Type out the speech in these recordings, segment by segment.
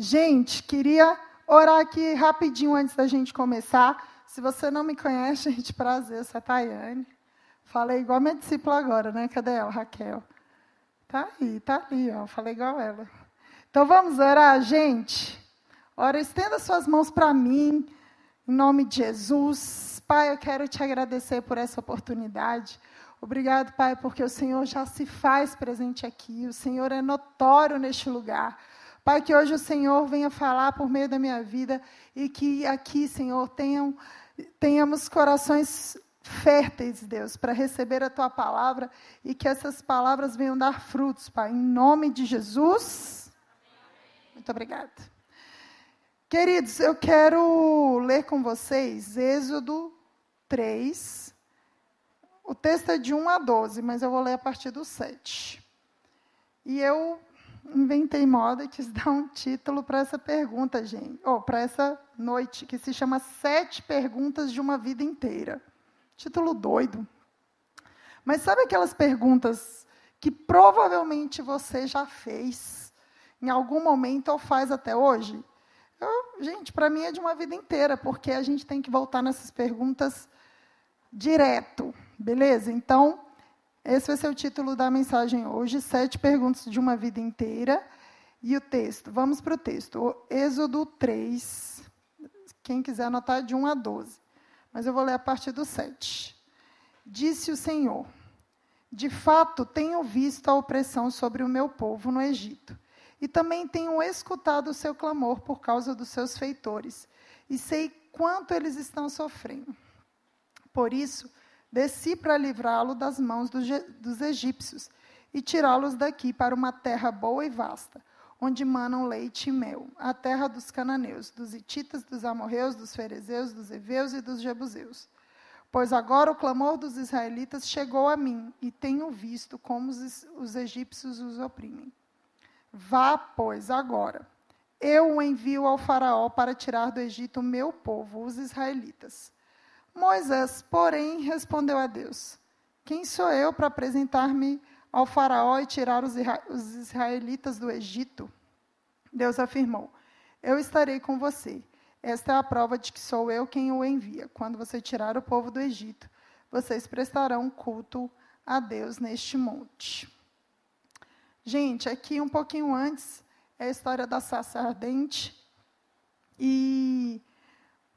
Gente, queria orar aqui rapidinho antes da gente começar. Se você não me conhece, gente, prazer, eu sou a Tayane. Falei igual a minha discípula agora, né? Cadê ela, Raquel? Tá aí, tá ali, ó. Falei igual ela. Então vamos orar, gente. Ora, estenda suas mãos para mim, em nome de Jesus. Pai, eu quero te agradecer por essa oportunidade. Obrigado, Pai, porque o Senhor já se faz presente aqui, o Senhor é notório neste lugar. Pai, que hoje o Senhor venha falar por meio da minha vida e que aqui, Senhor, tenham, tenhamos corações férteis, Deus, para receber a tua palavra e que essas palavras venham dar frutos, Pai, em nome de Jesus. Muito obrigada. Queridos, eu quero ler com vocês Êxodo 3, o texto é de 1 a 12, mas eu vou ler a partir do 7. E eu inventei moda e quis dar um título para essa pergunta, gente, ou para essa noite, que se chama Sete Perguntas de uma Vida Inteira. Título doido. Mas sabe aquelas perguntas que provavelmente você já fez em algum momento ou faz até hoje? Eu, gente, para mim é de uma vida inteira, porque a gente tem que voltar nessas perguntas direto. Beleza? Então, esse vai ser o título da mensagem hoje: Sete Perguntas de uma Vida Inteira. E o texto, vamos para o texto. Êxodo 3. Quem quiser anotar, de 1 a 12. Mas eu vou ler a partir do 7. Disse o Senhor: De fato, tenho visto a opressão sobre o meu povo no Egito. E também tenho escutado o seu clamor por causa dos seus feitores. E sei quanto eles estão sofrendo. Por isso, Desci para livrá-lo das mãos dos, dos egípcios e tirá-los daqui para uma terra boa e vasta, onde manam leite e mel, a terra dos cananeus, dos ititas, dos amorreus, dos ferezeus, dos heveus e dos jebuseus. Pois agora o clamor dos israelitas chegou a mim, e tenho visto como os, os egípcios os oprimem. Vá, pois, agora. Eu o envio ao faraó para tirar do Egito o meu povo, os israelitas. Moisés, porém, respondeu a Deus: Quem sou eu para apresentar-me ao Faraó e tirar os israelitas do Egito? Deus afirmou: Eu estarei com você. Esta é a prova de que sou eu quem o envia. Quando você tirar o povo do Egito, vocês prestarão culto a Deus neste monte. Gente, aqui um pouquinho antes é a história da saça ardente. E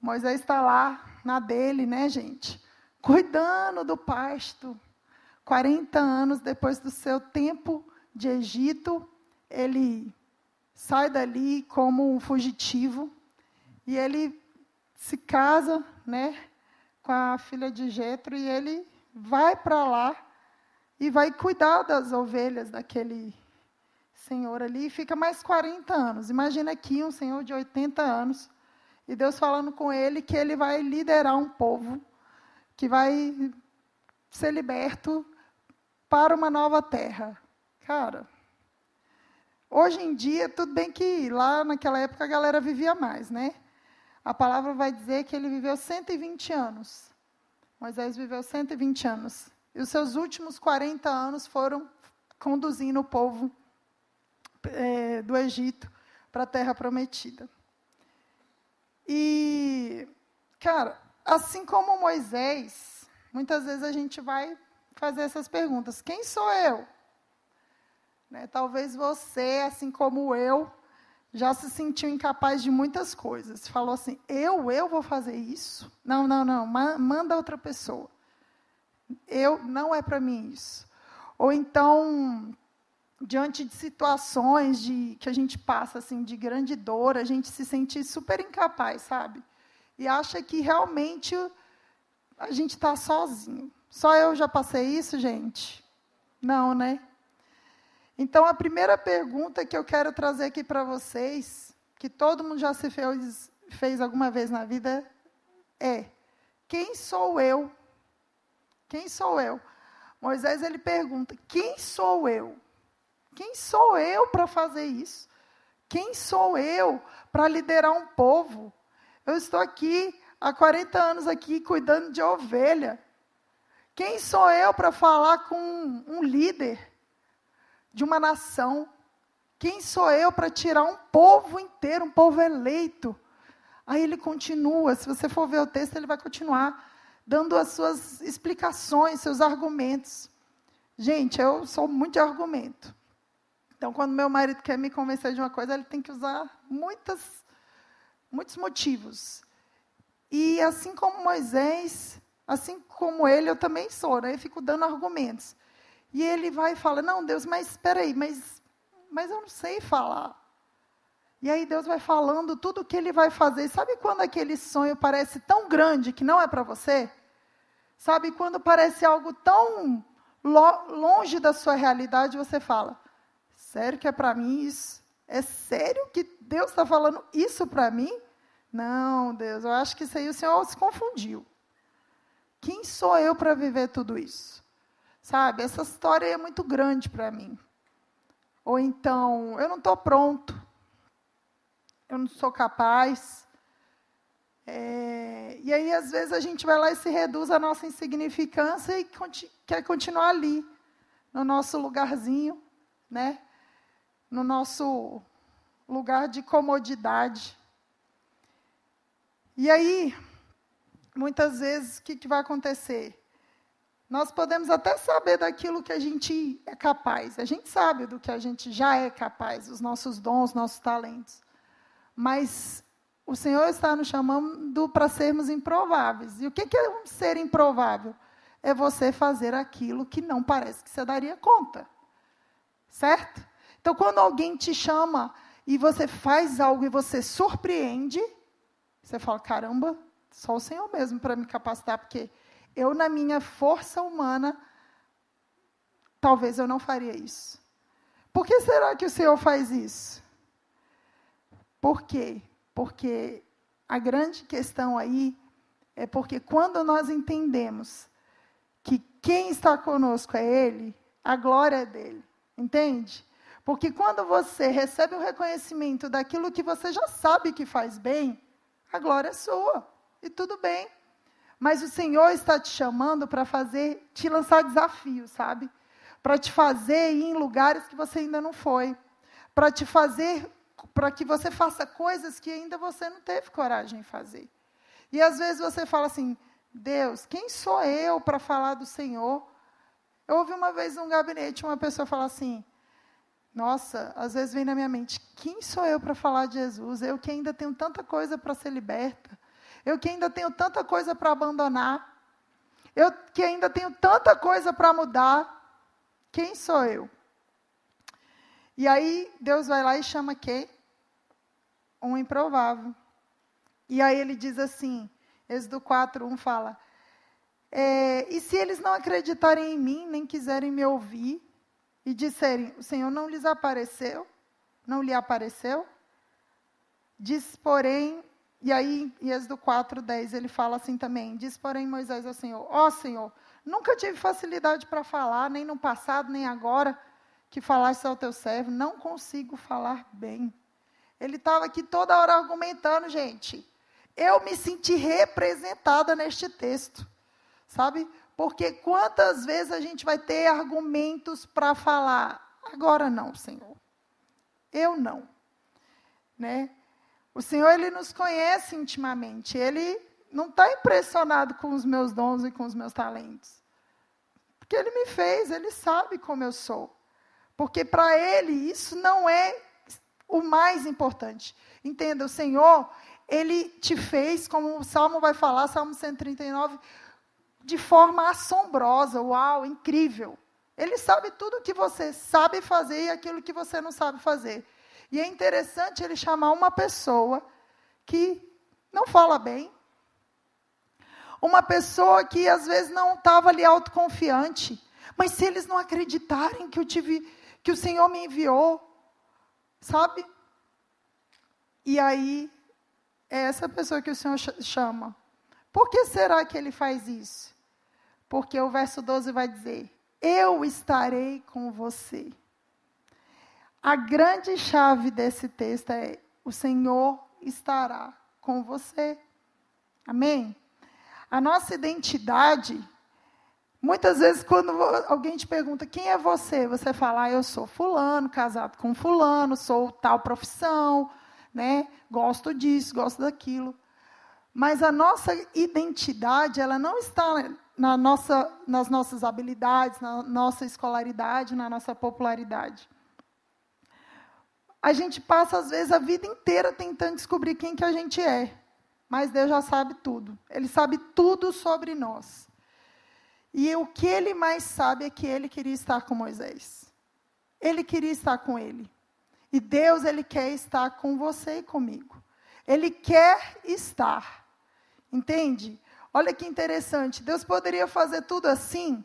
Moisés está lá na dele, né, gente? Cuidando do pasto. 40 anos depois do seu tempo de Egito, ele sai dali como um fugitivo e ele se casa, né, com a filha de Jetro e ele vai para lá e vai cuidar das ovelhas daquele senhor ali e fica mais 40 anos. Imagina aqui um senhor de 80 anos e Deus falando com ele que ele vai liderar um povo que vai ser liberto para uma nova terra. Cara, hoje em dia, tudo bem que lá naquela época a galera vivia mais, né? A palavra vai dizer que ele viveu 120 anos. Moisés viveu 120 anos. E os seus últimos 40 anos foram conduzindo o povo é, do Egito para a terra prometida. E, cara, assim como Moisés, muitas vezes a gente vai fazer essas perguntas: quem sou eu? Né? Talvez você, assim como eu, já se sentiu incapaz de muitas coisas. Falou assim: eu, eu vou fazer isso? Não, não, não, manda outra pessoa. Eu, não é para mim isso. Ou então, diante de situações de que a gente passa assim de grande dor, a gente se sente super incapaz, sabe? E acha que realmente a gente está sozinho. Só eu já passei isso, gente? Não, né? Então a primeira pergunta que eu quero trazer aqui para vocês, que todo mundo já se fez, fez alguma vez na vida, é: quem sou eu? Quem sou eu? Moisés ele pergunta: quem sou eu? Quem sou eu para fazer isso? Quem sou eu para liderar um povo? Eu estou aqui há 40 anos aqui cuidando de ovelha. Quem sou eu para falar com um líder de uma nação? Quem sou eu para tirar um povo inteiro, um povo eleito? Aí ele continua, se você for ver o texto, ele vai continuar dando as suas explicações, seus argumentos. Gente, eu sou muito de argumento. Então, quando meu marido quer me convencer de uma coisa, ele tem que usar muitas, muitos motivos. E assim como Moisés, assim como ele, eu também sou, né? Eu fico dando argumentos. E ele vai e fala: Não, Deus, mas espera aí, mas, mas eu não sei falar. E aí Deus vai falando tudo o que ele vai fazer. Sabe quando aquele sonho parece tão grande que não é para você? Sabe, quando parece algo tão longe da sua realidade, você fala: sério que é para mim isso? É sério que Deus está falando isso para mim? Não, Deus, eu acho que isso aí o Senhor se confundiu. Quem sou eu para viver tudo isso? Sabe, essa história é muito grande para mim. Ou então, eu não estou pronto, eu não sou capaz, é, e aí, às vezes, a gente vai lá e se reduz à nossa insignificância e conti quer continuar ali, no nosso lugarzinho, né? No nosso lugar de comodidade. E aí, muitas vezes, o que, que vai acontecer? Nós podemos até saber daquilo que a gente é capaz, a gente sabe do que a gente já é capaz, os nossos dons, nossos talentos. Mas o Senhor está nos chamando para sermos improváveis. E o que é um ser improvável? É você fazer aquilo que não parece que você daria conta. Certo? Então, quando alguém te chama e você faz algo e você surpreende, você fala: caramba, só o Senhor mesmo para me capacitar, porque eu, na minha força humana, talvez eu não faria isso. Por que será que o Senhor faz isso? Por quê? Porque a grande questão aí é porque quando nós entendemos que quem está conosco é Ele, a glória é dele. Entende? Porque quando você recebe o reconhecimento daquilo que você já sabe que faz bem, a glória é sua. E tudo bem. Mas o Senhor está te chamando para fazer, te lançar desafios, sabe? Para te fazer ir em lugares que você ainda não foi. Para te fazer para que você faça coisas que ainda você não teve coragem de fazer. E às vezes você fala assim: Deus, quem sou eu para falar do Senhor? Eu ouvi uma vez num gabinete uma pessoa falar assim: Nossa, às vezes vem na minha mente: quem sou eu para falar de Jesus? Eu que ainda tenho tanta coisa para ser liberta, eu que ainda tenho tanta coisa para abandonar, eu que ainda tenho tanta coisa para mudar. Quem sou eu? E aí Deus vai lá e chama quem? Um improvável. E aí ele diz assim, Êxodo 4, 1 fala, é, e se eles não acreditarem em mim, nem quiserem me ouvir, e disserem, o Senhor não lhes apareceu, não lhe apareceu? Diz, porém, e aí em Êxodo 4, 10, ele fala assim também, diz, porém, Moisés ao Senhor, ó oh, Senhor, nunca tive facilidade para falar, nem no passado, nem agora, que falaste ao teu servo, não consigo falar bem. Ele estava aqui toda hora argumentando, gente. Eu me senti representada neste texto, sabe? Porque quantas vezes a gente vai ter argumentos para falar? Agora não, Senhor. Eu não. Né? O Senhor, Ele nos conhece intimamente. Ele não está impressionado com os meus dons e com os meus talentos. Porque Ele me fez, Ele sabe como eu sou. Porque para ele isso não é o mais importante. Entenda, o Senhor, ele te fez, como o Salmo vai falar, Salmo 139, de forma assombrosa, uau, incrível. Ele sabe tudo o que você sabe fazer e aquilo que você não sabe fazer. E é interessante ele chamar uma pessoa que não fala bem, uma pessoa que às vezes não estava ali autoconfiante, mas se eles não acreditarem que eu tive que o Senhor me enviou, sabe? E aí, é essa pessoa que o Senhor chama. Por que será que ele faz isso? Porque o verso 12 vai dizer: Eu estarei com você. A grande chave desse texto é: o Senhor estará com você. Amém? A nossa identidade Muitas vezes, quando alguém te pergunta quem é você, você fala, ah, eu sou fulano, casado com fulano, sou tal profissão, né? gosto disso, gosto daquilo. Mas a nossa identidade, ela não está na nossa, nas nossas habilidades, na nossa escolaridade, na nossa popularidade. A gente passa, às vezes, a vida inteira tentando descobrir quem que a gente é. Mas Deus já sabe tudo. Ele sabe tudo sobre nós. E o que ele mais sabe é que ele queria estar com Moisés. Ele queria estar com ele. E Deus, ele quer estar com você e comigo. Ele quer estar. Entende? Olha que interessante. Deus poderia fazer tudo assim?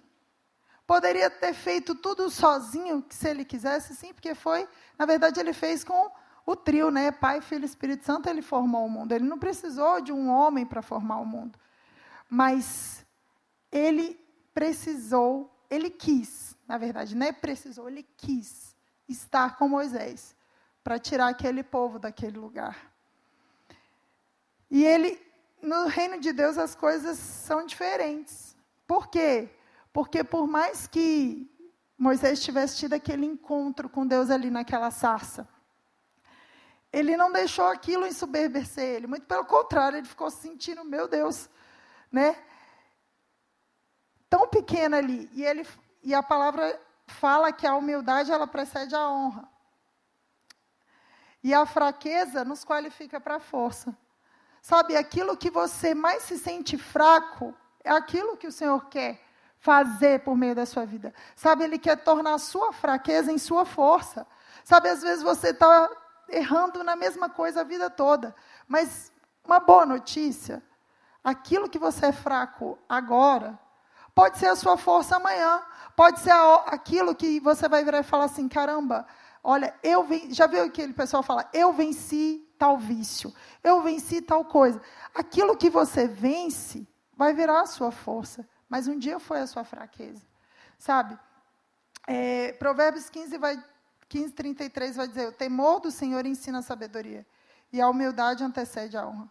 Poderia ter feito tudo sozinho, se ele quisesse, sim, porque foi, na verdade, ele fez com o trio, né? Pai, Filho e Espírito Santo, ele formou o mundo. Ele não precisou de um homem para formar o mundo. Mas ele precisou, ele quis, na verdade, não é precisou, ele quis estar com Moisés para tirar aquele povo daquele lugar. E ele, no reino de Deus, as coisas são diferentes. Por quê? Porque por mais que Moisés tivesse tido aquele encontro com Deus ali naquela sarça, ele não deixou aquilo ensoberbecer ele, muito pelo contrário, ele ficou sentindo, meu Deus, né? tão pequena ali. E, ele, e a palavra fala que a humildade ela precede a honra. E a fraqueza nos qualifica para a força. Sabe, aquilo que você mais se sente fraco é aquilo que o Senhor quer fazer por meio da sua vida. Sabe, Ele quer tornar a sua fraqueza em sua força. Sabe, às vezes você está errando na mesma coisa a vida toda. Mas uma boa notícia: aquilo que você é fraco agora, Pode ser a sua força amanhã. Pode ser aquilo que você vai virar e falar assim: caramba, olha, eu venci. Já viu aquele pessoal falar, eu venci tal vício, eu venci tal coisa. Aquilo que você vence vai virar a sua força, mas um dia foi a sua fraqueza. Sabe? É, Provérbios 15, vai, 15, 33 vai dizer: o temor do Senhor ensina a sabedoria, e a humildade antecede a honra.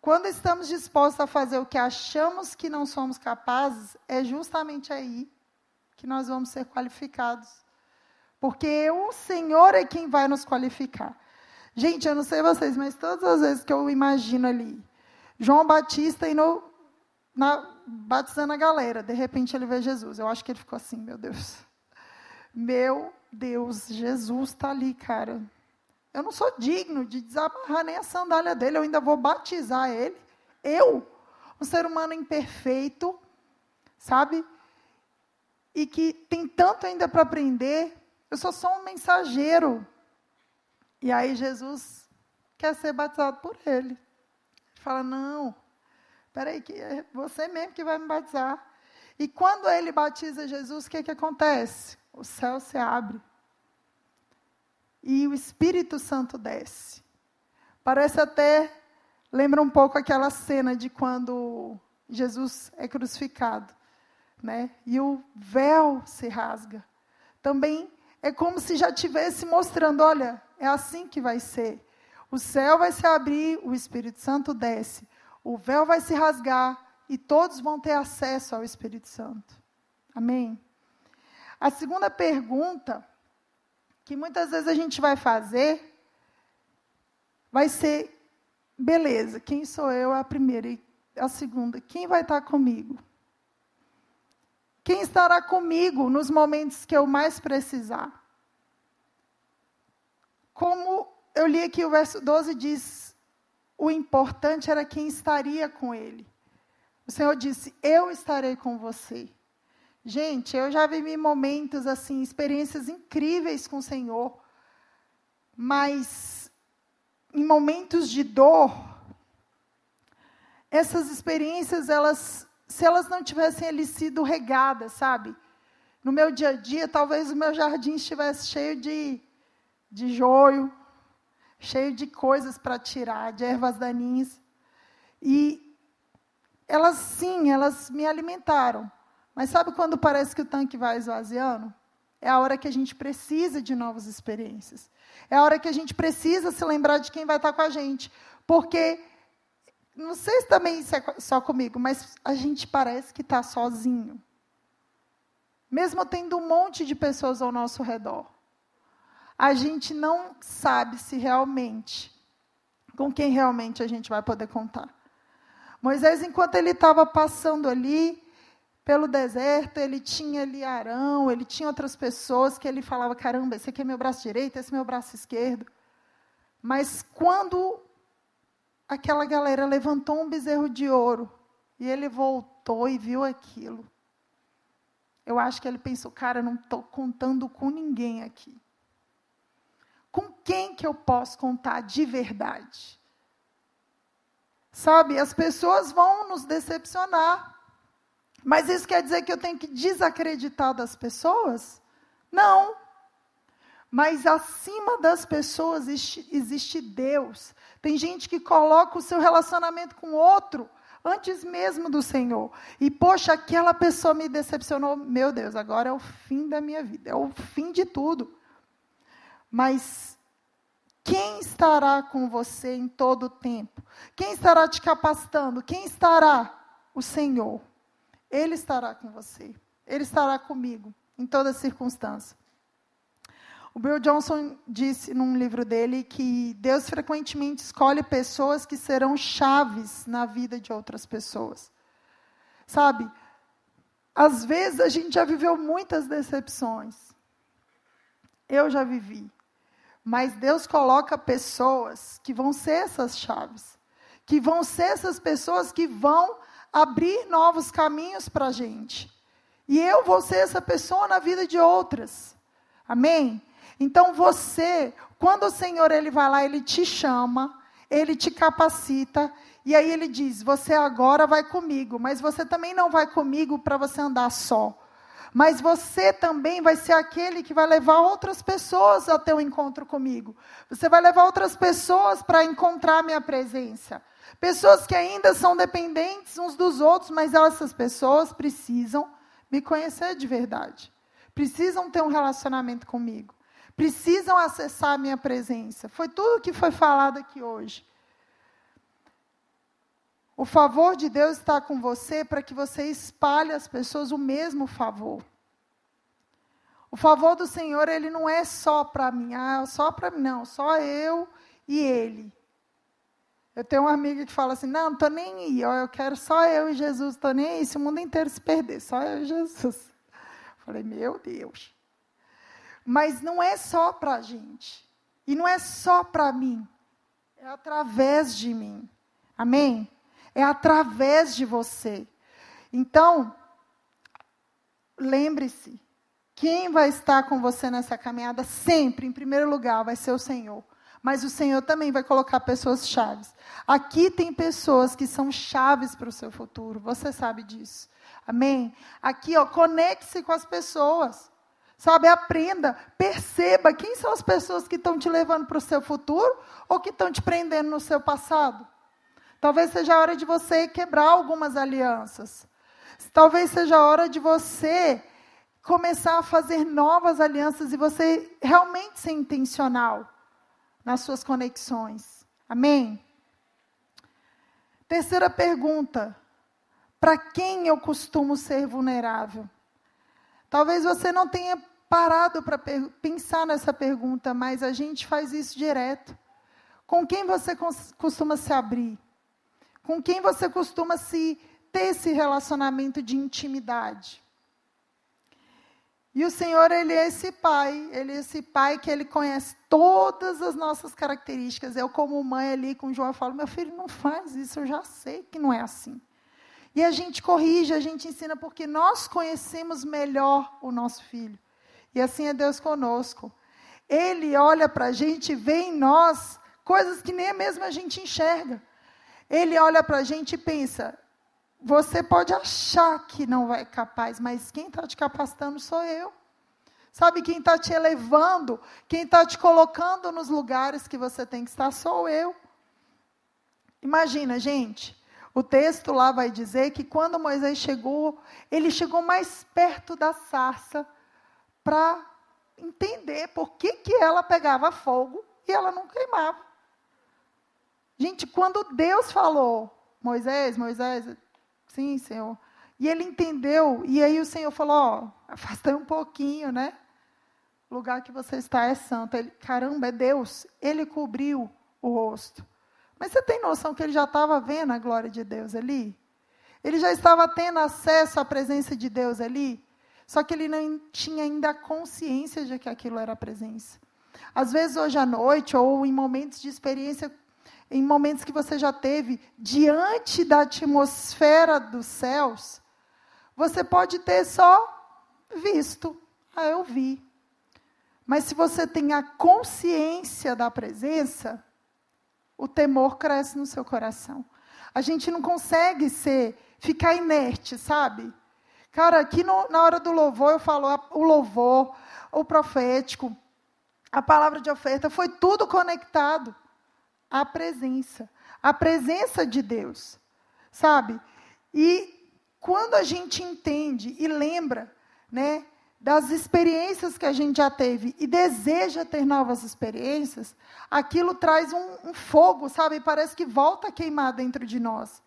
Quando estamos dispostos a fazer o que achamos que não somos capazes, é justamente aí que nós vamos ser qualificados. Porque o Senhor é quem vai nos qualificar. Gente, eu não sei vocês, mas todas as vezes que eu imagino ali, João Batista indo na, batizando a galera, de repente ele vê Jesus. Eu acho que ele ficou assim, meu Deus. Meu Deus, Jesus está ali, cara. Eu não sou digno de desamarrar nem a sandália dele, eu ainda vou batizar ele. Eu, um ser humano imperfeito, sabe? E que tem tanto ainda para aprender, eu sou só um mensageiro. E aí Jesus quer ser batizado por ele. Ele fala: Não, peraí, que é você mesmo que vai me batizar. E quando ele batiza Jesus, o que, que acontece? O céu se abre e o Espírito Santo desce. Parece até, lembra um pouco aquela cena de quando Jesus é crucificado, né? E o véu se rasga. Também é como se já tivesse mostrando, olha, é assim que vai ser. O céu vai se abrir, o Espírito Santo desce, o véu vai se rasgar e todos vão ter acesso ao Espírito Santo. Amém? A segunda pergunta que muitas vezes a gente vai fazer vai ser, beleza, quem sou eu a primeira e a segunda, quem vai estar comigo? Quem estará comigo nos momentos que eu mais precisar? Como eu li aqui o verso 12 diz, o importante era quem estaria com ele. O Senhor disse: Eu estarei com você. Gente, eu já vivi momentos assim, experiências incríveis com o Senhor, mas em momentos de dor, essas experiências, elas, se elas não tivessem ali sido regadas, sabe? No meu dia a dia, talvez o meu jardim estivesse cheio de, de joio, cheio de coisas para tirar, de ervas daninhas. E elas, sim, elas me alimentaram. Mas sabe quando parece que o tanque vai esvaziando? É a hora que a gente precisa de novas experiências. É a hora que a gente precisa se lembrar de quem vai estar com a gente. Porque, não sei se também isso é só comigo, mas a gente parece que está sozinho. mesmo tendo um monte de pessoas ao nosso redor, a gente não sabe se realmente, com quem realmente a gente vai poder contar. Moisés, enquanto ele estava passando ali pelo deserto, ele tinha ali Arão, ele tinha outras pessoas que ele falava: caramba, esse aqui é meu braço direito, esse é meu braço esquerdo. Mas quando aquela galera levantou um bezerro de ouro e ele voltou e viu aquilo, eu acho que ele pensou: cara, não estou contando com ninguém aqui. Com quem que eu posso contar de verdade? Sabe, as pessoas vão nos decepcionar. Mas isso quer dizer que eu tenho que desacreditar das pessoas? Não. Mas acima das pessoas existe, Deus. Tem gente que coloca o seu relacionamento com outro antes mesmo do Senhor. E, poxa, aquela pessoa me decepcionou. Meu Deus, agora é o fim da minha vida, é o fim de tudo. Mas quem estará com você em todo o tempo? Quem estará te capacitando? Quem estará? O Senhor. Ele estará com você. Ele estará comigo em toda circunstância. O Bill Johnson disse num livro dele que Deus frequentemente escolhe pessoas que serão chaves na vida de outras pessoas. Sabe? Às vezes a gente já viveu muitas decepções. Eu já vivi. Mas Deus coloca pessoas que vão ser essas chaves, que vão ser essas pessoas que vão abrir novos caminhos para a gente. E eu vou ser essa pessoa na vida de outras. Amém? Então você, quando o Senhor ele vai lá, ele te chama, ele te capacita, e aí ele diz: Você agora vai comigo, mas você também não vai comigo para você andar só. Mas você também vai ser aquele que vai levar outras pessoas ao teu encontro comigo. Você vai levar outras pessoas para encontrar minha presença. Pessoas que ainda são dependentes uns dos outros, mas essas pessoas precisam me conhecer de verdade. Precisam ter um relacionamento comigo. Precisam acessar a minha presença. Foi tudo que foi falado aqui hoje. O favor de Deus está com você para que você espalhe às pessoas o mesmo favor. O favor do Senhor, ele não é só para mim, ah, só para mim, não, só eu e ele. Eu tenho uma amiga que fala assim: não, não estou nem aí, eu quero só eu e Jesus, estou nem aí, se o mundo inteiro se perder, só eu e Jesus. Eu falei, meu Deus. Mas não é só para a gente, e não é só para mim, é através de mim. Amém? É através de você. Então, lembre-se, quem vai estar com você nessa caminhada sempre, em primeiro lugar, vai ser o Senhor. Mas o Senhor também vai colocar pessoas chaves. Aqui tem pessoas que são chaves para o seu futuro. Você sabe disso. Amém? Aqui, ó, conecte-se com as pessoas. Sabe, aprenda, perceba quem são as pessoas que estão te levando para o seu futuro ou que estão te prendendo no seu passado. Talvez seja a hora de você quebrar algumas alianças. Talvez seja a hora de você começar a fazer novas alianças e você realmente ser intencional nas suas conexões. Amém? Terceira pergunta: para quem eu costumo ser vulnerável? Talvez você não tenha parado para pensar nessa pergunta, mas a gente faz isso direto. Com quem você costuma se abrir? Com quem você costuma se ter esse relacionamento de intimidade? E o Senhor, Ele é esse Pai, Ele é esse Pai que Ele conhece todas as nossas características. Eu, como mãe ali com o João, falo, meu filho, não faz isso, eu já sei que não é assim. E a gente corrige, a gente ensina, porque nós conhecemos melhor o nosso filho. E assim é Deus conosco. Ele olha para a gente e vê em nós coisas que nem mesmo a gente enxerga. Ele olha para a gente e pensa: você pode achar que não é capaz, mas quem está te capacitando sou eu. Sabe, quem está te elevando, quem está te colocando nos lugares que você tem que estar, sou eu. Imagina, gente, o texto lá vai dizer que quando Moisés chegou, ele chegou mais perto da sarça para entender por que, que ela pegava fogo e ela não queimava. Gente, quando Deus falou, Moisés, Moisés, sim, Senhor, E ele entendeu, e aí o Senhor falou: Ó, um pouquinho, né? O lugar que você está é santo. Ele, caramba, é Deus. Ele cobriu o rosto. Mas você tem noção que ele já estava vendo a glória de Deus ali? Ele já estava tendo acesso à presença de Deus ali? Só que ele não tinha ainda consciência de que aquilo era a presença. Às vezes, hoje à noite, ou em momentos de experiência, em momentos que você já teve, diante da atmosfera dos céus, você pode ter só visto. Ah, eu vi. Mas se você tem a consciência da presença, o temor cresce no seu coração. A gente não consegue ser, ficar inerte, sabe? Cara, aqui no, na hora do louvor, eu falo o louvor, o profético, a palavra de oferta, foi tudo conectado à presença. À presença de Deus. Sabe? E quando a gente entende e lembra, né, das experiências que a gente já teve e deseja ter novas experiências, aquilo traz um, um fogo, sabe? Parece que volta a queimar dentro de nós.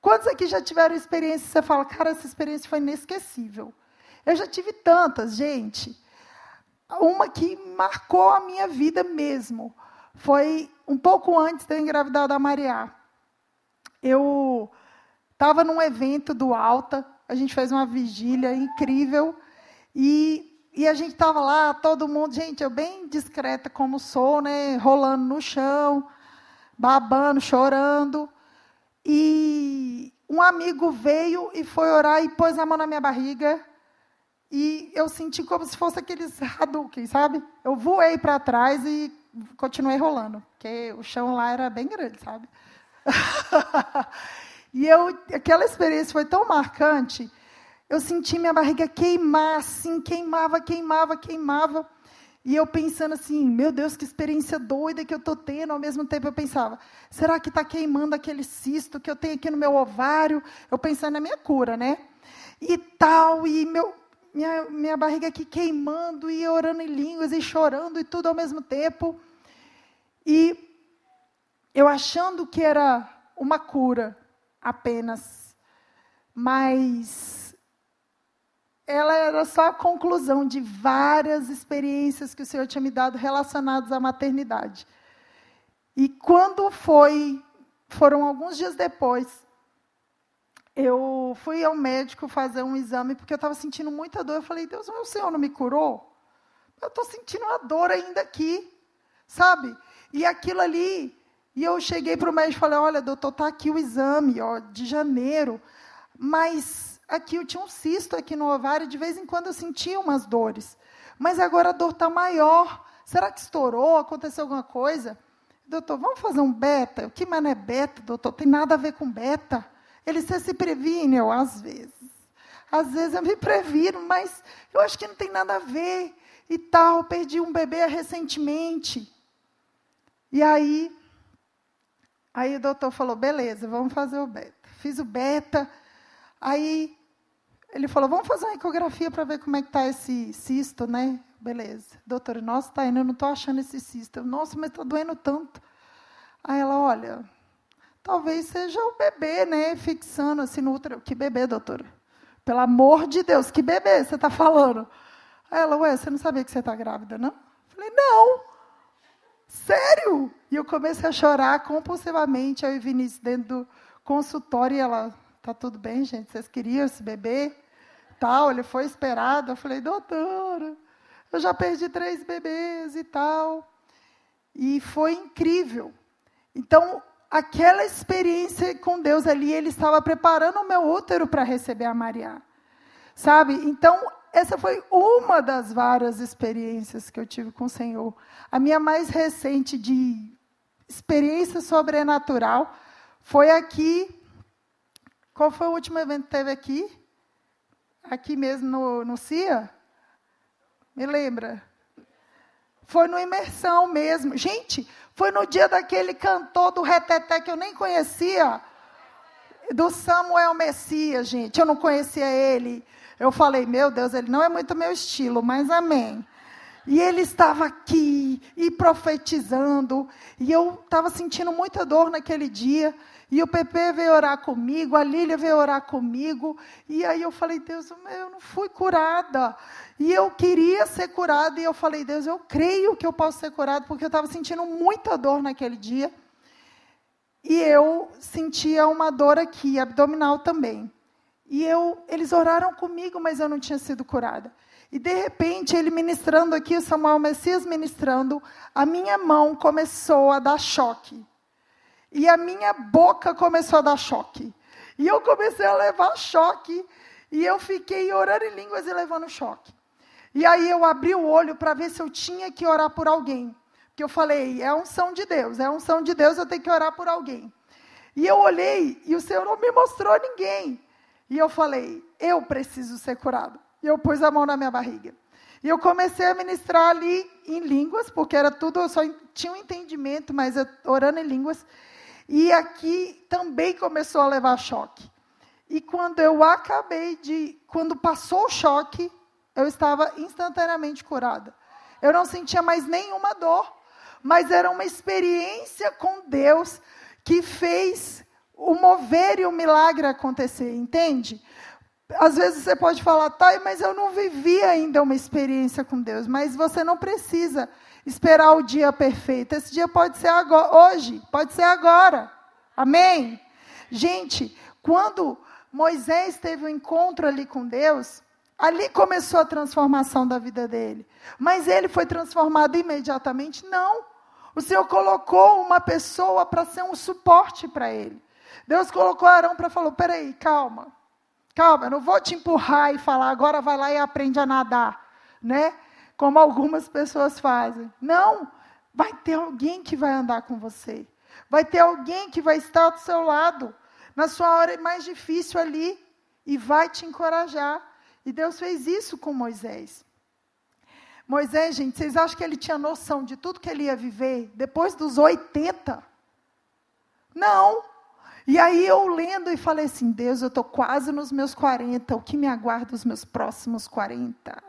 Quantos aqui já tiveram experiência e você fala, cara, essa experiência foi inesquecível? Eu já tive tantas, gente. Uma que marcou a minha vida mesmo. Foi um pouco antes de eu engravidar da Maria. Eu estava num evento do Alta, a gente fez uma vigília incrível. E, e a gente estava lá, todo mundo, gente, eu bem discreta como sou, né? Rolando no chão, babando, chorando. E um amigo veio e foi orar e pôs a mão na minha barriga. E eu senti como se fosse aqueles Hadouken, sabe? Eu voei para trás e continuei rolando, porque o chão lá era bem grande, sabe? e eu, aquela experiência foi tão marcante, eu senti minha barriga queimar, assim, queimava, queimava, queimava. E eu pensando assim, meu Deus, que experiência doida que eu estou tendo. Ao mesmo tempo eu pensava, será que está queimando aquele cisto que eu tenho aqui no meu ovário? Eu pensando na minha cura, né? E tal, e meu, minha, minha barriga aqui queimando, e orando em línguas, e chorando, e tudo ao mesmo tempo. E eu achando que era uma cura apenas, mas ela era só a conclusão de várias experiências que o Senhor tinha me dado relacionadas à maternidade. E quando foi, foram alguns dias depois, eu fui ao médico fazer um exame porque eu estava sentindo muita dor. Eu falei, Deus, o Senhor não me curou? Eu estou sentindo uma dor ainda aqui, sabe? E aquilo ali, e eu cheguei para o médico e falei, olha, doutor, está aqui o exame, ó, de janeiro, mas aqui eu tinha um cisto aqui no ovário, de vez em quando eu sentia umas dores. Mas agora a dor está maior. Será que estourou? Aconteceu alguma coisa? Doutor, vamos fazer um beta? O que mais é beta, doutor? Tem nada a ver com beta. Ele se previne, eu, às vezes. Às vezes eu me previno, mas eu acho que não tem nada a ver. E tal, perdi um bebê recentemente. E aí, aí o doutor falou, beleza, vamos fazer o beta. Fiz o beta, Aí ele falou, vamos fazer uma ecografia para ver como é que está esse cisto, né? Beleza. Doutora, nossa, está indo, eu não estou achando esse cisto. Eu, nossa, mas está doendo tanto. Aí ela, olha, talvez seja o bebê, né? Fixando assim no útero. Que bebê, doutora? Pelo amor de Deus, que bebê você está falando? Aí ela, ué, você não sabia que você está grávida, não? Eu falei, não. Sério? E eu comecei a chorar compulsivamente. Aí o Vinícius dentro do consultório e ela, Tá tudo bem, gente? Vocês queriam esse bebê? Tal, ele foi esperado. Eu falei, doutora, eu já perdi três bebês e tal. E foi incrível. Então, aquela experiência com Deus ali, ele estava preparando o meu útero para receber a Maria. Sabe? Então, essa foi uma das várias experiências que eu tive com o Senhor. A minha mais recente de experiência sobrenatural foi aqui qual foi o último evento que teve aqui? Aqui mesmo no, no CIA? Me lembra? Foi no Imersão mesmo. Gente, foi no dia daquele cantor do Reteté que eu nem conhecia. Do Samuel Messias, gente. Eu não conhecia ele. Eu falei, meu Deus, ele não é muito meu estilo, mas amém. E ele estava aqui e profetizando. E eu estava sentindo muita dor naquele dia. E o PP veio orar comigo, a Lília veio orar comigo. E aí eu falei, Deus, eu não fui curada. E eu queria ser curada. E eu falei, Deus, eu creio que eu posso ser curada, porque eu estava sentindo muita dor naquele dia. E eu sentia uma dor aqui, abdominal também. E eu, eles oraram comigo, mas eu não tinha sido curada. E de repente, ele ministrando aqui, o Samuel Messias ministrando, a minha mão começou a dar choque. E a minha boca começou a dar choque. E eu comecei a levar choque. E eu fiquei orando em línguas e levando choque. E aí eu abri o olho para ver se eu tinha que orar por alguém. Porque eu falei, é unção de Deus, é unção de Deus, eu tenho que orar por alguém. E eu olhei e o Senhor não me mostrou ninguém. E eu falei, eu preciso ser curado. E eu pus a mão na minha barriga. E eu comecei a ministrar ali em línguas, porque era tudo, eu só tinha um entendimento, mas eu, orando em línguas. E aqui também começou a levar choque. E quando eu acabei de. Quando passou o choque, eu estava instantaneamente curada. Eu não sentia mais nenhuma dor, mas era uma experiência com Deus que fez o mover e o milagre acontecer, entende? Às vezes você pode falar, tá, mas eu não vivi ainda uma experiência com Deus. Mas você não precisa esperar o dia perfeito. Esse dia pode ser agora, hoje, pode ser agora. Amém? Gente, quando Moisés teve um encontro ali com Deus, ali começou a transformação da vida dele. Mas ele foi transformado imediatamente? Não. O Senhor colocou uma pessoa para ser um suporte para ele. Deus colocou Arão para falar: peraí, calma. Calma, eu não vou te empurrar e falar, agora vai lá e aprende a nadar, né? Como algumas pessoas fazem. Não, vai ter alguém que vai andar com você. Vai ter alguém que vai estar do seu lado, na sua hora mais difícil ali, e vai te encorajar. E Deus fez isso com Moisés. Moisés, gente, vocês acham que ele tinha noção de tudo que ele ia viver depois dos 80? Não. E aí eu lendo e falei assim: Deus, eu estou quase nos meus 40, o que me aguarda os meus próximos 40?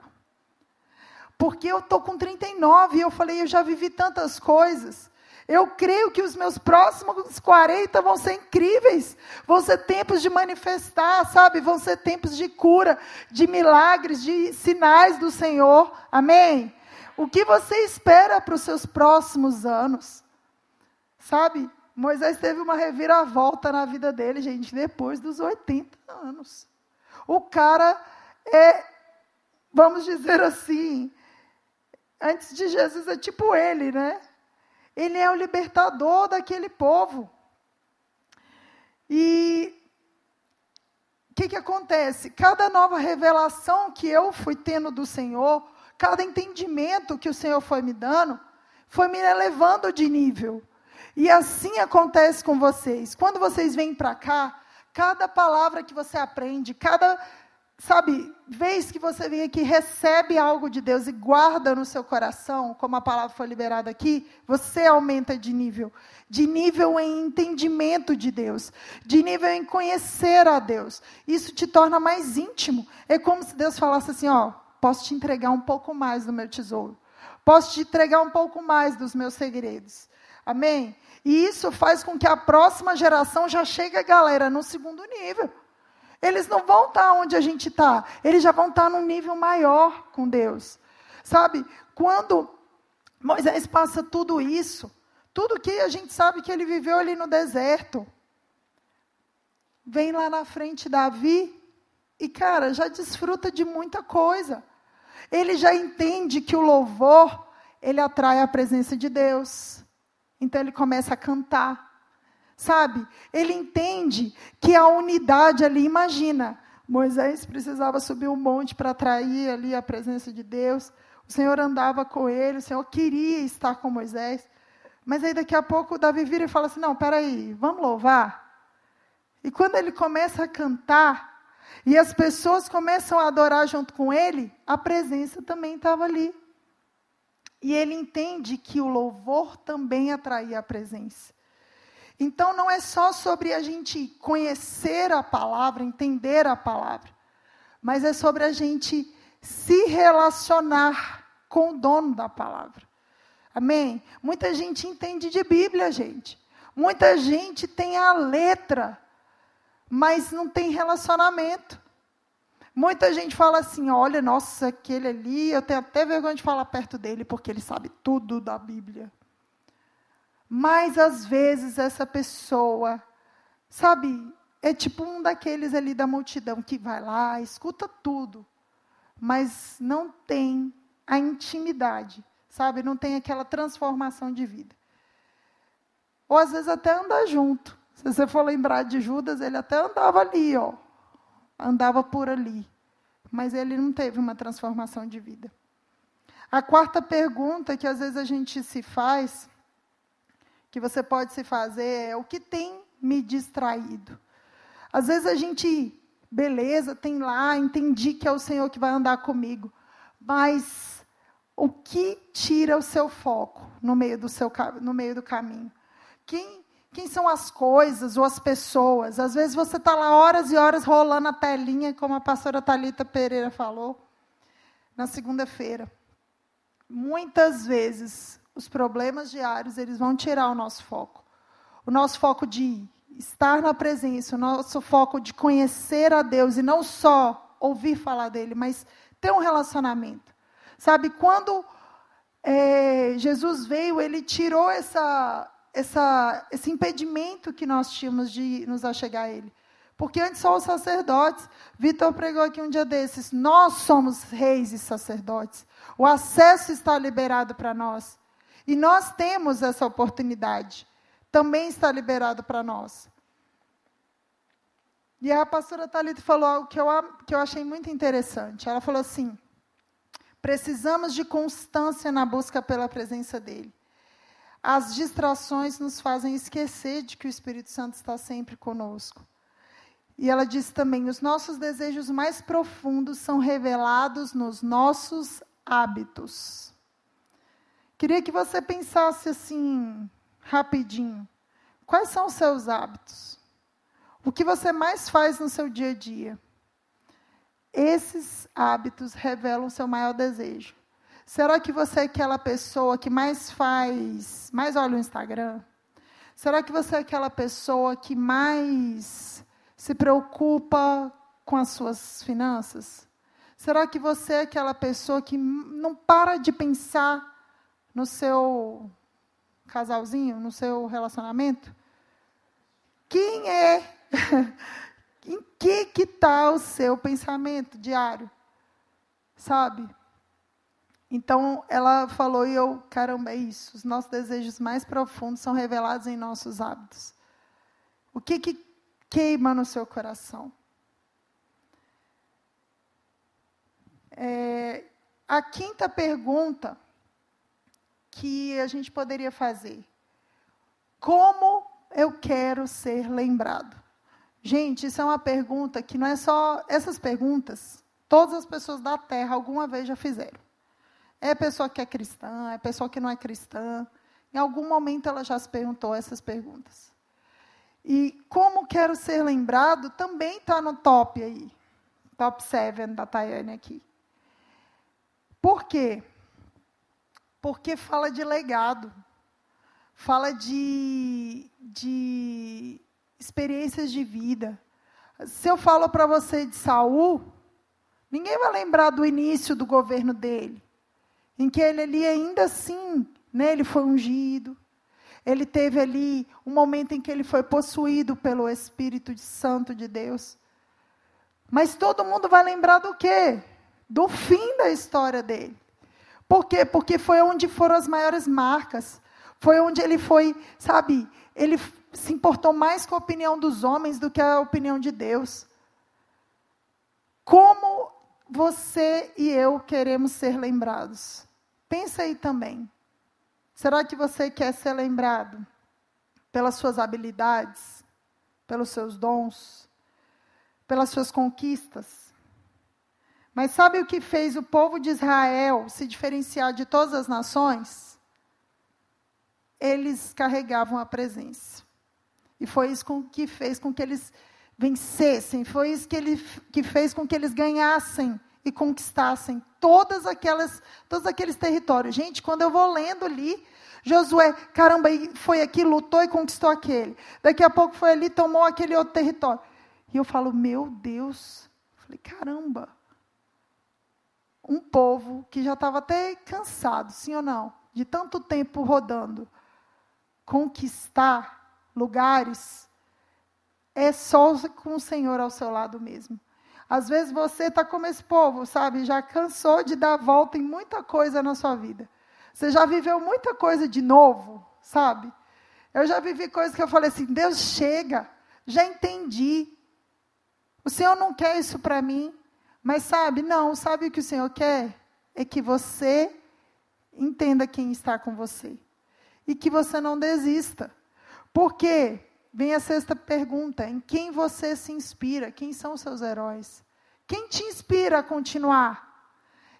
Porque eu estou com 39 e eu falei: eu já vivi tantas coisas. Eu creio que os meus próximos 40 vão ser incríveis. Vão ser tempos de manifestar, sabe? Vão ser tempos de cura, de milagres, de sinais do Senhor. Amém? O que você espera para os seus próximos anos? Sabe? Moisés teve uma reviravolta na vida dele, gente, depois dos 80 anos. O cara é, vamos dizer assim, antes de Jesus é tipo ele, né? Ele é o libertador daquele povo. E o que, que acontece? Cada nova revelação que eu fui tendo do Senhor, cada entendimento que o Senhor foi me dando, foi me elevando de nível. E assim acontece com vocês. Quando vocês vêm para cá, cada palavra que você aprende, cada, sabe, vez que você vem aqui, recebe algo de Deus e guarda no seu coração, como a palavra foi liberada aqui, você aumenta de nível. De nível em entendimento de Deus, de nível em conhecer a Deus. Isso te torna mais íntimo. É como se Deus falasse assim: ó, posso te entregar um pouco mais do meu tesouro. Posso te entregar um pouco mais dos meus segredos. Amém? E isso faz com que a próxima geração já chegue, galera, no segundo nível. Eles não vão estar onde a gente está, eles já vão estar num nível maior com Deus. Sabe, quando Moisés passa tudo isso, tudo que a gente sabe que ele viveu ali no deserto, vem lá na frente Davi e, cara, já desfruta de muita coisa. Ele já entende que o louvor, ele atrai a presença de Deus. Então ele começa a cantar. Sabe? Ele entende que a unidade ali, imagina, Moisés precisava subir um monte para atrair ali a presença de Deus. O Senhor andava com ele, o Senhor queria estar com Moisés. Mas aí daqui a pouco Davi vira e fala assim: Não, peraí, vamos louvar. E quando ele começa a cantar, e as pessoas começam a adorar junto com ele, a presença também estava ali. E ele entende que o louvor também atrai a presença. Então não é só sobre a gente conhecer a palavra, entender a palavra, mas é sobre a gente se relacionar com o dono da palavra. Amém? Muita gente entende de Bíblia, gente. Muita gente tem a letra, mas não tem relacionamento. Muita gente fala assim: olha, nossa, aquele ali, eu tenho até vergonha de falar perto dele, porque ele sabe tudo da Bíblia. Mas, às vezes, essa pessoa, sabe, é tipo um daqueles ali da multidão que vai lá, escuta tudo, mas não tem a intimidade, sabe, não tem aquela transformação de vida. Ou às vezes até anda junto. Se você for lembrar de Judas, ele até andava ali, ó. Andava por ali. Mas ele não teve uma transformação de vida. A quarta pergunta que às vezes a gente se faz, que você pode se fazer, é o que tem me distraído? Às vezes a gente, beleza, tem lá, entendi que é o Senhor que vai andar comigo. Mas o que tira o seu foco no meio do, seu, no meio do caminho? Quem, quem são as coisas ou as pessoas? Às vezes você está lá horas e horas rolando a telinha, como a pastora Talita Pereira falou na segunda-feira. Muitas vezes os problemas diários eles vão tirar o nosso foco. O nosso foco de estar na presença, o nosso foco de conhecer a Deus e não só ouvir falar dele, mas ter um relacionamento. Sabe, quando é, Jesus veio, ele tirou essa, essa, esse impedimento que nós tínhamos de nos achegar a Ele. Porque antes só os sacerdotes. Vitor pregou aqui um dia desses. Nós somos reis e sacerdotes. O acesso está liberado para nós. E nós temos essa oportunidade. Também está liberado para nós. E a pastora Thalita falou algo que eu, que eu achei muito interessante. Ela falou assim: precisamos de constância na busca pela presença dEle. As distrações nos fazem esquecer de que o Espírito Santo está sempre conosco. E ela diz também: os nossos desejos mais profundos são revelados nos nossos hábitos. Queria que você pensasse assim, rapidinho: quais são os seus hábitos? O que você mais faz no seu dia a dia? Esses hábitos revelam o seu maior desejo. Será que você é aquela pessoa que mais faz, mais olha o Instagram? Será que você é aquela pessoa que mais se preocupa com as suas finanças? Será que você é aquela pessoa que não para de pensar no seu casalzinho, no seu relacionamento? Quem é? em que está o seu pensamento diário? Sabe? Então, ela falou, e eu, caramba, é isso. Os nossos desejos mais profundos são revelados em nossos hábitos. O que, que queima no seu coração? É, a quinta pergunta que a gente poderia fazer: Como eu quero ser lembrado? Gente, isso é uma pergunta que não é só. Essas perguntas, todas as pessoas da Terra alguma vez já fizeram. É pessoa que é cristã, é pessoa que não é cristã. Em algum momento ela já se perguntou essas perguntas. E como quero ser lembrado também está no top aí. Top 7 da Tayane aqui. Por quê? Porque fala de legado. Fala de, de experiências de vida. Se eu falo para você de Saul, ninguém vai lembrar do início do governo dele em que ele ali ainda assim, né, ele foi ungido. Ele teve ali um momento em que ele foi possuído pelo Espírito Santo de Deus. Mas todo mundo vai lembrar do quê? Do fim da história dele. Por quê? Porque foi onde foram as maiores marcas. Foi onde ele foi, sabe, ele se importou mais com a opinião dos homens do que a opinião de Deus. Como você e eu queremos ser lembrados. Pensa aí também. Será que você quer ser lembrado pelas suas habilidades, pelos seus dons, pelas suas conquistas? Mas sabe o que fez o povo de Israel se diferenciar de todas as nações? Eles carregavam a presença. E foi isso que fez com que eles vencessem, foi isso que, ele, que fez com que eles ganhassem e conquistassem todas aquelas, todos aqueles territórios. Gente, quando eu vou lendo ali, Josué, caramba, foi aqui, lutou e conquistou aquele. Daqui a pouco foi ali, tomou aquele outro território. E eu falo, meu Deus. Falei, caramba. Um povo que já estava até cansado, sim ou não? De tanto tempo rodando. Conquistar lugares é só com o Senhor ao seu lado mesmo. Às vezes você está como esse povo, sabe? Já cansou de dar volta em muita coisa na sua vida. Você já viveu muita coisa de novo, sabe? Eu já vivi coisas que eu falei assim: Deus chega, já entendi. O Senhor não quer isso para mim. Mas sabe, não, sabe o que o Senhor quer? É que você entenda quem está com você. E que você não desista. Por quê? Vem a sexta pergunta: em quem você se inspira? Quem são seus heróis? Quem te inspira a continuar?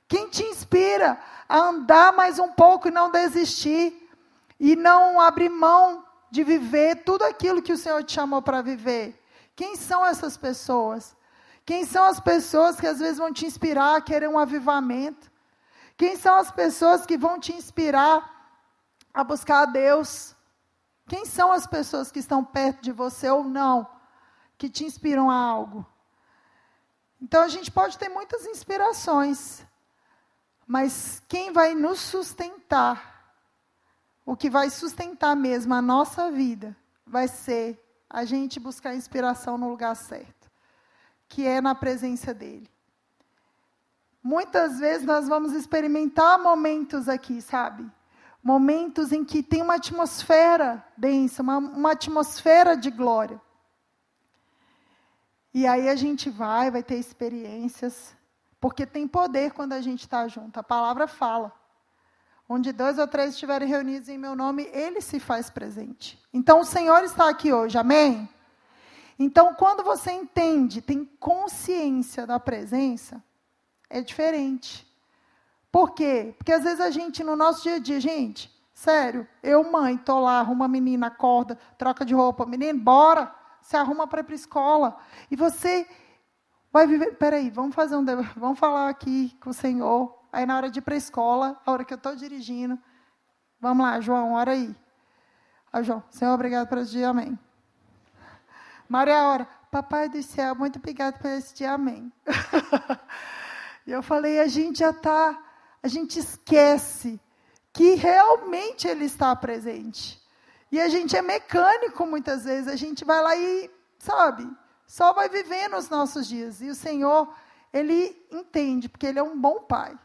Quem te inspira a andar mais um pouco e não desistir? E não abrir mão de viver tudo aquilo que o Senhor te chamou para viver? Quem são essas pessoas? Quem são as pessoas que às vezes vão te inspirar a querer um avivamento? Quem são as pessoas que vão te inspirar a buscar a Deus? Quem são as pessoas que estão perto de você ou não, que te inspiram a algo? Então a gente pode ter muitas inspirações, mas quem vai nos sustentar, o que vai sustentar mesmo a nossa vida, vai ser a gente buscar inspiração no lugar certo, que é na presença dele. Muitas vezes nós vamos experimentar momentos aqui, sabe? momentos em que tem uma atmosfera densa, uma, uma atmosfera de glória. E aí a gente vai, vai ter experiências, porque tem poder quando a gente está junto. A palavra fala. Onde dois ou três estiverem reunidos em meu nome, ele se faz presente. Então o Senhor está aqui hoje, amém? Então, quando você entende, tem consciência da presença, é diferente. Por quê? Porque às vezes a gente, no nosso dia a dia, gente, sério, eu, mãe, tô lá, arruma a menina, acorda, troca de roupa, menino, bora, se arruma para ir para a escola. E você vai viver. Peraí, vamos fazer um. Vamos falar aqui com o Senhor. Aí na hora de ir para a escola, a hora que eu estou dirigindo. Vamos lá, João, hora aí. Aí, João, Senhor, obrigado por esse dia, amém. Maria, hora. Papai do céu, muito obrigado por esse dia, amém. e eu falei, a gente já está a gente esquece que realmente Ele está presente. E a gente é mecânico muitas vezes, a gente vai lá e, sabe, só vai vivendo os nossos dias. E o Senhor, Ele entende, porque Ele é um bom Pai.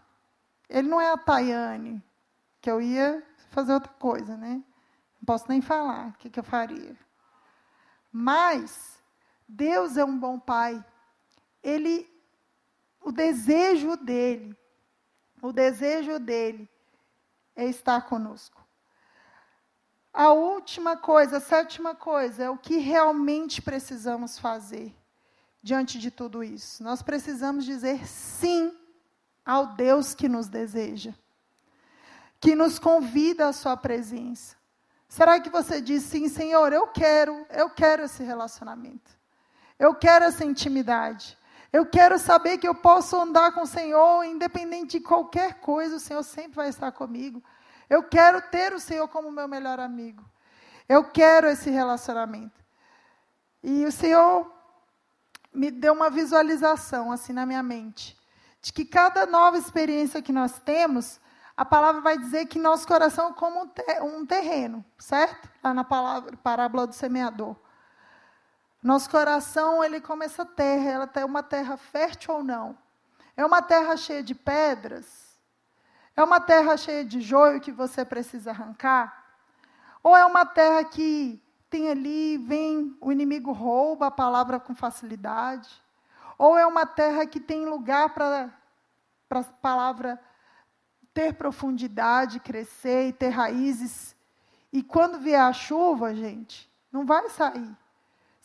Ele não é a Tayane, que eu ia fazer outra coisa, né? Não posso nem falar o que, que eu faria. Mas, Deus é um bom Pai. Ele, o desejo dele o desejo dele é estar conosco. A última coisa, a sétima coisa, é o que realmente precisamos fazer diante de tudo isso. Nós precisamos dizer sim ao Deus que nos deseja, que nos convida à sua presença. Será que você diz sim, Senhor, eu quero, eu quero esse relacionamento. Eu quero essa intimidade. Eu quero saber que eu posso andar com o Senhor, independente de qualquer coisa, o Senhor sempre vai estar comigo. Eu quero ter o Senhor como meu melhor amigo. Eu quero esse relacionamento. E o Senhor me deu uma visualização assim na minha mente, de que cada nova experiência que nós temos, a palavra vai dizer que nosso coração é como um terreno, certo? Lá na palavra, parábola do semeador. Nosso coração, ele como essa terra, ela é uma terra fértil ou não? É uma terra cheia de pedras? É uma terra cheia de joio que você precisa arrancar? Ou é uma terra que tem ali, vem, o inimigo rouba a palavra com facilidade? Ou é uma terra que tem lugar para a palavra ter profundidade, crescer e ter raízes? E quando vier a chuva, gente, não vai sair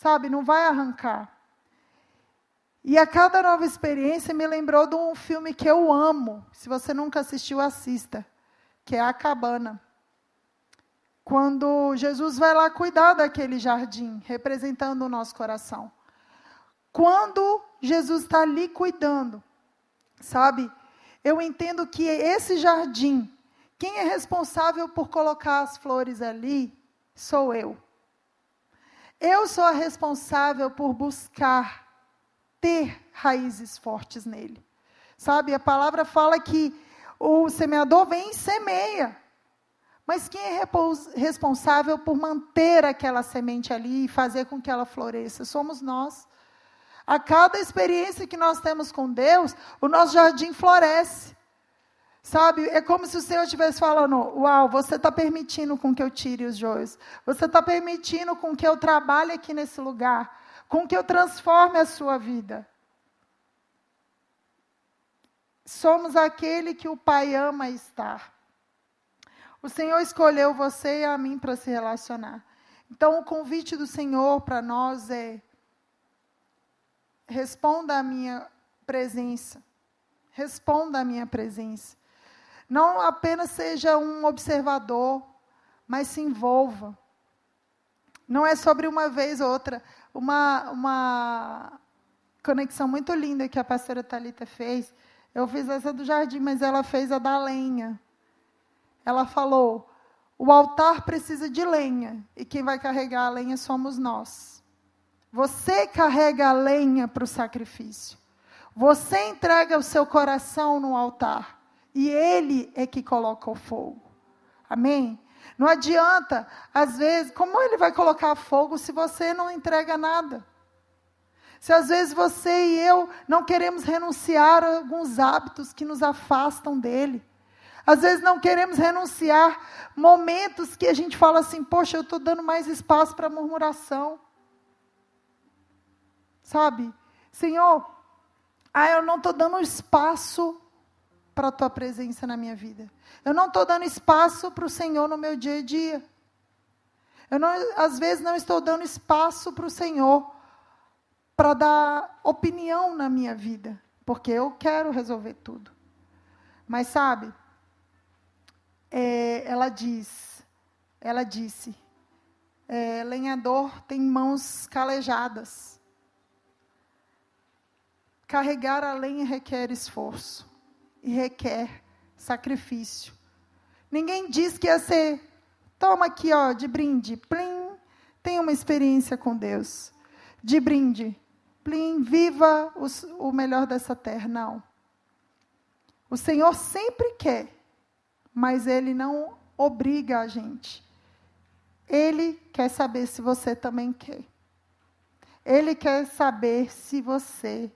sabe? Não vai arrancar. E a cada nova experiência me lembrou de um filme que eu amo. Se você nunca assistiu, assista. Que é A Cabana. Quando Jesus vai lá cuidar daquele jardim, representando o nosso coração. Quando Jesus está ali cuidando, Sabe? Eu entendo que esse jardim, quem é responsável por colocar as flores ali sou eu. Eu sou a responsável por buscar ter raízes fortes nele. Sabe, a palavra fala que o semeador vem e semeia. Mas quem é responsável por manter aquela semente ali e fazer com que ela floresça? Somos nós. A cada experiência que nós temos com Deus, o nosso jardim floresce. Sabe, é como se o Senhor estivesse falando: Uau, você está permitindo com que eu tire os joios. Você está permitindo com que eu trabalhe aqui nesse lugar. Com que eu transforme a sua vida. Somos aquele que o Pai ama estar. O Senhor escolheu você e a mim para se relacionar. Então, o convite do Senhor para nós é: responda à minha presença. Responda à minha presença. Não apenas seja um observador, mas se envolva. Não é sobre uma vez ou outra. Uma, uma conexão muito linda que a pastora Talita fez. Eu fiz essa do jardim, mas ela fez a da lenha. Ela falou: o altar precisa de lenha, e quem vai carregar a lenha somos nós. Você carrega a lenha para o sacrifício. Você entrega o seu coração no altar. E Ele é que coloca o fogo. Amém? Não adianta, às vezes, como Ele vai colocar fogo se você não entrega nada? Se às vezes você e eu não queremos renunciar a alguns hábitos que nos afastam dele. Às vezes não queremos renunciar momentos que a gente fala assim, poxa, eu estou dando mais espaço para murmuração. Sabe? Senhor, ah, eu não estou dando espaço para a tua presença na minha vida. Eu não estou dando espaço para o Senhor no meu dia a dia. Eu não, às vezes não estou dando espaço para o Senhor para dar opinião na minha vida, porque eu quero resolver tudo. Mas sabe, é, ela diz, ela disse, é, lenhador tem mãos calejadas. Carregar a lenha requer esforço e requer sacrifício. Ninguém diz que ia ser, toma aqui, ó, de brinde, plim, tem uma experiência com Deus. De brinde, plim, viva os, o melhor dessa terra. Não. O Senhor sempre quer, mas Ele não obriga a gente. Ele quer saber se você também quer. Ele quer saber se você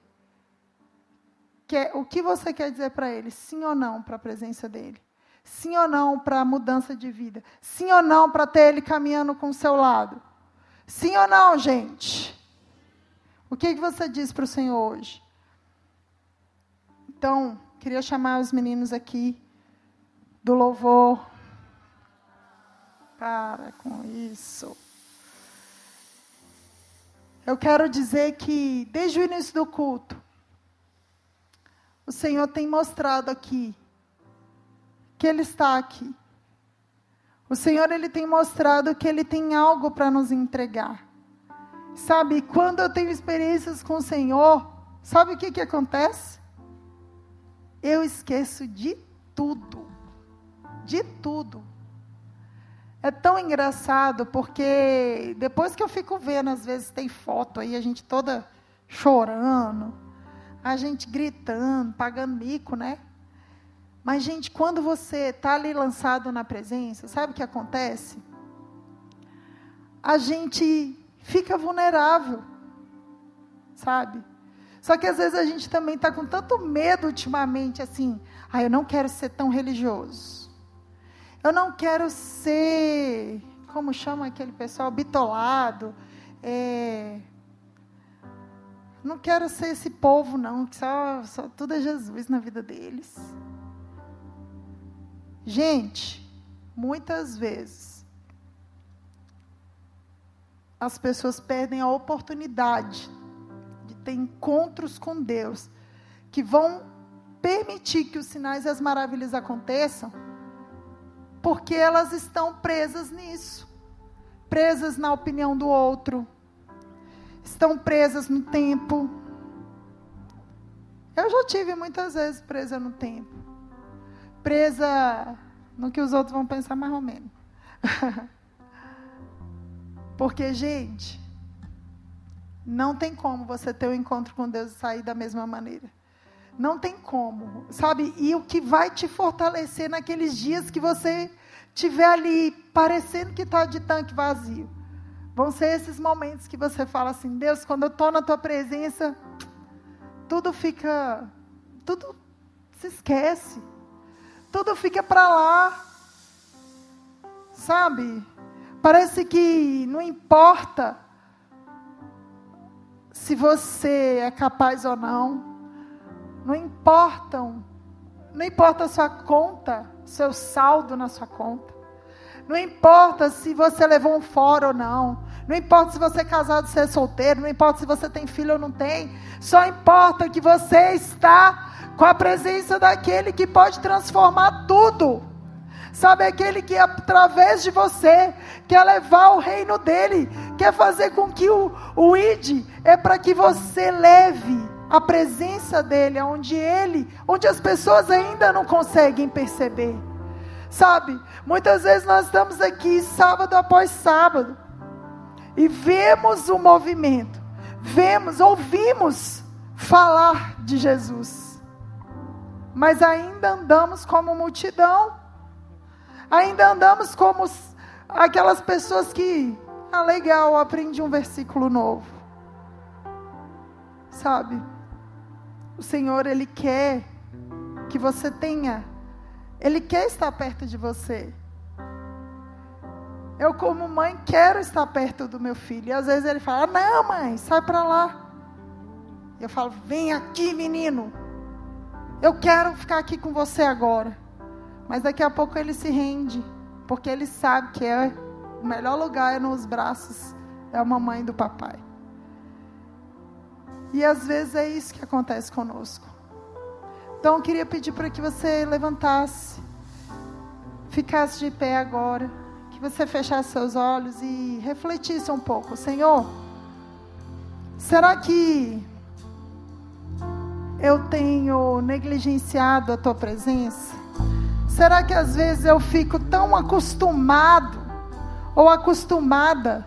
quer, o que você quer dizer para ele? Sim ou não para a presença dele? Sim ou não para a mudança de vida? Sim ou não para ter ele caminhando com o seu lado? Sim ou não, gente? O que, que você diz para o Senhor hoje? Então, queria chamar os meninos aqui do louvor. Para com isso. Eu quero dizer que, desde o início do culto, o Senhor tem mostrado aqui que Ele está aqui. O Senhor ele tem mostrado que Ele tem algo para nos entregar. Sabe, quando eu tenho experiências com o Senhor, sabe o que, que acontece? Eu esqueço de tudo. De tudo. É tão engraçado porque depois que eu fico vendo, às vezes tem foto aí, a gente toda chorando a gente gritando, pagando mico, né? Mas, gente, quando você está ali lançado na presença, sabe o que acontece? A gente fica vulnerável, sabe? Só que às vezes a gente também está com tanto medo ultimamente, assim, ah, eu não quero ser tão religioso. Eu não quero ser, como chama aquele pessoal, bitolado. É, não quero ser esse povo, não, que só, só tudo é Jesus na vida deles. Gente, muitas vezes as pessoas perdem a oportunidade de ter encontros com Deus que vão permitir que os sinais e as maravilhas aconteçam, porque elas estão presas nisso, presas na opinião do outro, estão presas no tempo. Eu já tive muitas vezes presa no tempo. Presa no que os outros vão pensar mais ou menos. Porque, gente, não tem como você ter um encontro com Deus e sair da mesma maneira. Não tem como, sabe? E o que vai te fortalecer naqueles dias que você tiver ali parecendo que está de tanque vazio, vão ser esses momentos que você fala assim: Deus, quando eu estou na tua presença, tudo fica, tudo se esquece, tudo fica para lá, sabe? Parece que não importa se você é capaz ou não, não importam, não importa a sua conta, seu saldo na sua conta. Não importa se você levou um fora ou não. Não importa se você é casado, se é solteiro. Não importa se você tem filho ou não tem. Só importa que você está com a presença daquele que pode transformar tudo. Sabe, aquele que através de você quer levar o reino dele, quer fazer com que o, o ID é para que você leve a presença dele, onde ele, onde as pessoas ainda não conseguem perceber. Sabe? Muitas vezes nós estamos aqui sábado após sábado e vemos o movimento, vemos, ouvimos falar de Jesus. Mas ainda andamos como multidão. Ainda andamos como aquelas pessoas que, ah, legal, aprendi um versículo novo. Sabe? O Senhor, Ele quer que você tenha, Ele quer estar perto de você. Eu, como mãe, quero estar perto do meu filho. E às vezes ele fala: Não, mãe, sai para lá. Eu falo: Vem aqui, menino. Eu quero ficar aqui com você agora. Mas daqui a pouco ele se rende, porque ele sabe que é o melhor lugar é nos braços da mamãe e do papai. E às vezes é isso que acontece conosco. Então eu queria pedir para que você levantasse, ficasse de pé agora, que você fechasse seus olhos e refletisse um pouco. Senhor, será que eu tenho negligenciado a tua presença? Será que às vezes eu fico tão acostumado ou acostumada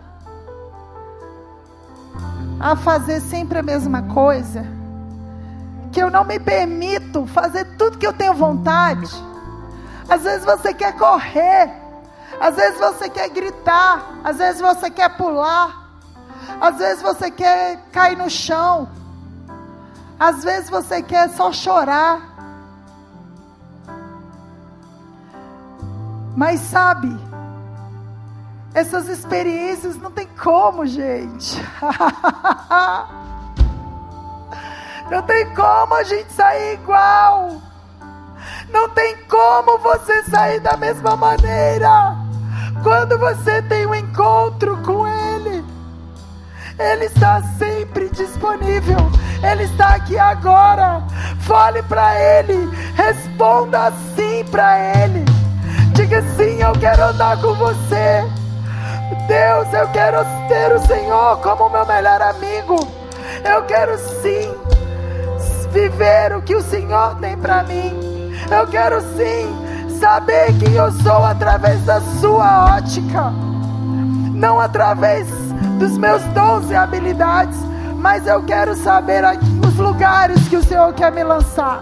a fazer sempre a mesma coisa, que eu não me permito fazer tudo que eu tenho vontade. Às vezes você quer correr, às vezes você quer gritar, às vezes você quer pular, às vezes você quer cair no chão, às vezes você quer só chorar. Mas sabe, essas experiências não tem como, gente. não tem como a gente sair igual. Não tem como você sair da mesma maneira. Quando você tem um encontro com Ele, Ele está sempre disponível. Ele está aqui agora. Fale para Ele. Responda sim para Ele. Diga sim, eu quero andar com você. Deus, eu quero ter o Senhor como meu melhor amigo. Eu quero sim viver o que o Senhor tem para mim. Eu quero sim saber quem eu sou através da sua ótica, não através dos meus dons e habilidades, mas eu quero saber aqui os lugares que o Senhor quer me lançar.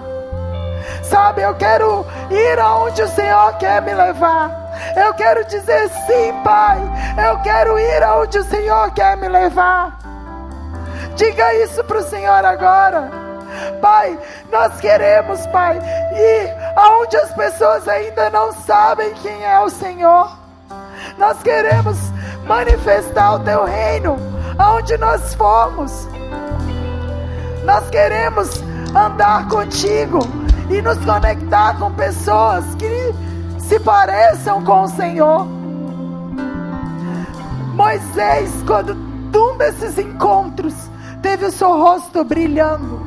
Sabe, eu quero ir aonde o Senhor quer me levar. Eu quero dizer sim, Pai. Eu quero ir aonde o Senhor quer me levar. Diga isso para o Senhor agora. Pai, nós queremos, Pai, ir aonde as pessoas ainda não sabem quem é o Senhor. Nós queremos manifestar o Teu reino aonde nós formos. Nós queremos andar contigo e nos conectar com pessoas que se pareçam com o Senhor. Moisés, quando um desses encontros, teve o seu rosto brilhando,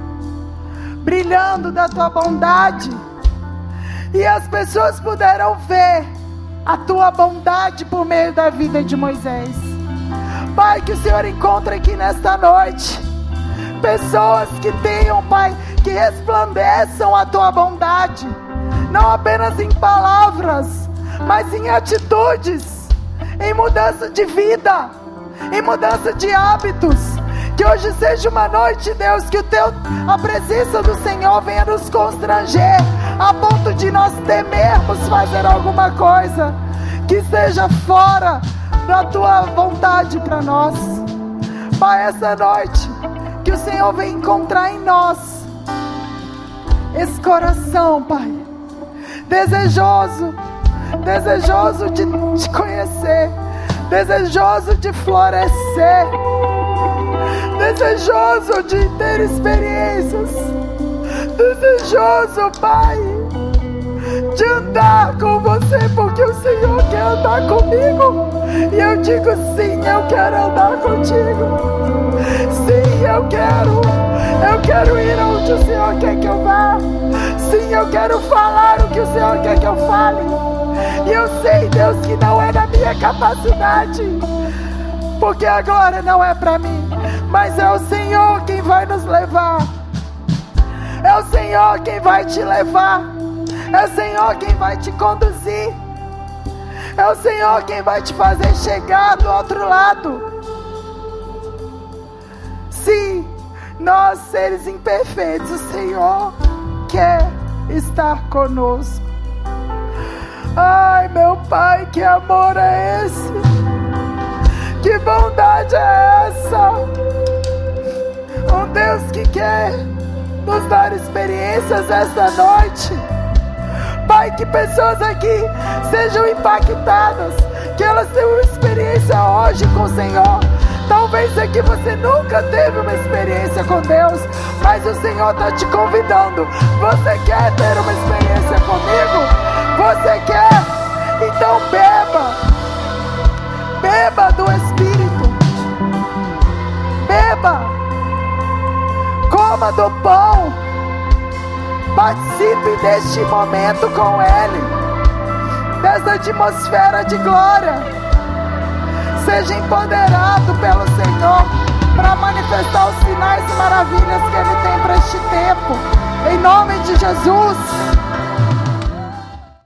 brilhando da tua bondade, e as pessoas puderam ver a tua bondade por meio da vida de Moisés. Pai, que o Senhor encontre aqui nesta noite pessoas que tenham, Pai, que resplandeçam a tua bondade, não apenas em palavras, mas em atitudes, em mudança de vida, em mudança de hábitos. Que hoje seja uma noite, Deus, que o teu, a presença do Senhor venha nos constranger a ponto de nós temermos fazer alguma coisa que seja fora da tua vontade para nós. Pai, essa noite, que o Senhor venha encontrar em nós esse coração, Pai, desejoso, desejoso de te conhecer, desejoso de florescer, desejoso de ter experiências, desejoso, Pai, de andar com você, porque o Senhor quer andar comigo. E eu digo sim, eu quero andar contigo. Sim, eu quero. Eu quero ir onde o Senhor quer que eu vá. Sim, eu quero falar o que o Senhor quer que eu fale. E eu sei, Deus, que não é da minha capacidade. Porque agora não é para mim, mas é o Senhor quem vai nos levar. É o Senhor quem vai te levar. É o Senhor quem vai te conduzir. É o Senhor quem vai te fazer chegar do outro lado. Sim, nós seres imperfeitos, o Senhor quer estar conosco. Ai, meu Pai, que amor é esse? Que bondade é essa? Deus que quer nos dar experiências esta noite. Pai, que pessoas aqui sejam impactadas, que elas tenham uma experiência hoje com o Senhor. Talvez aqui você nunca teve uma experiência com Deus, mas o Senhor está te convidando. Você quer ter uma experiência comigo? Você quer? Então beba, beba do Espírito, beba, coma do pão. Participe deste momento com Ele, dessa atmosfera de glória. Seja empoderado pelo Senhor para manifestar os sinais e maravilhas que Ele tem para este tempo. Em nome de Jesus.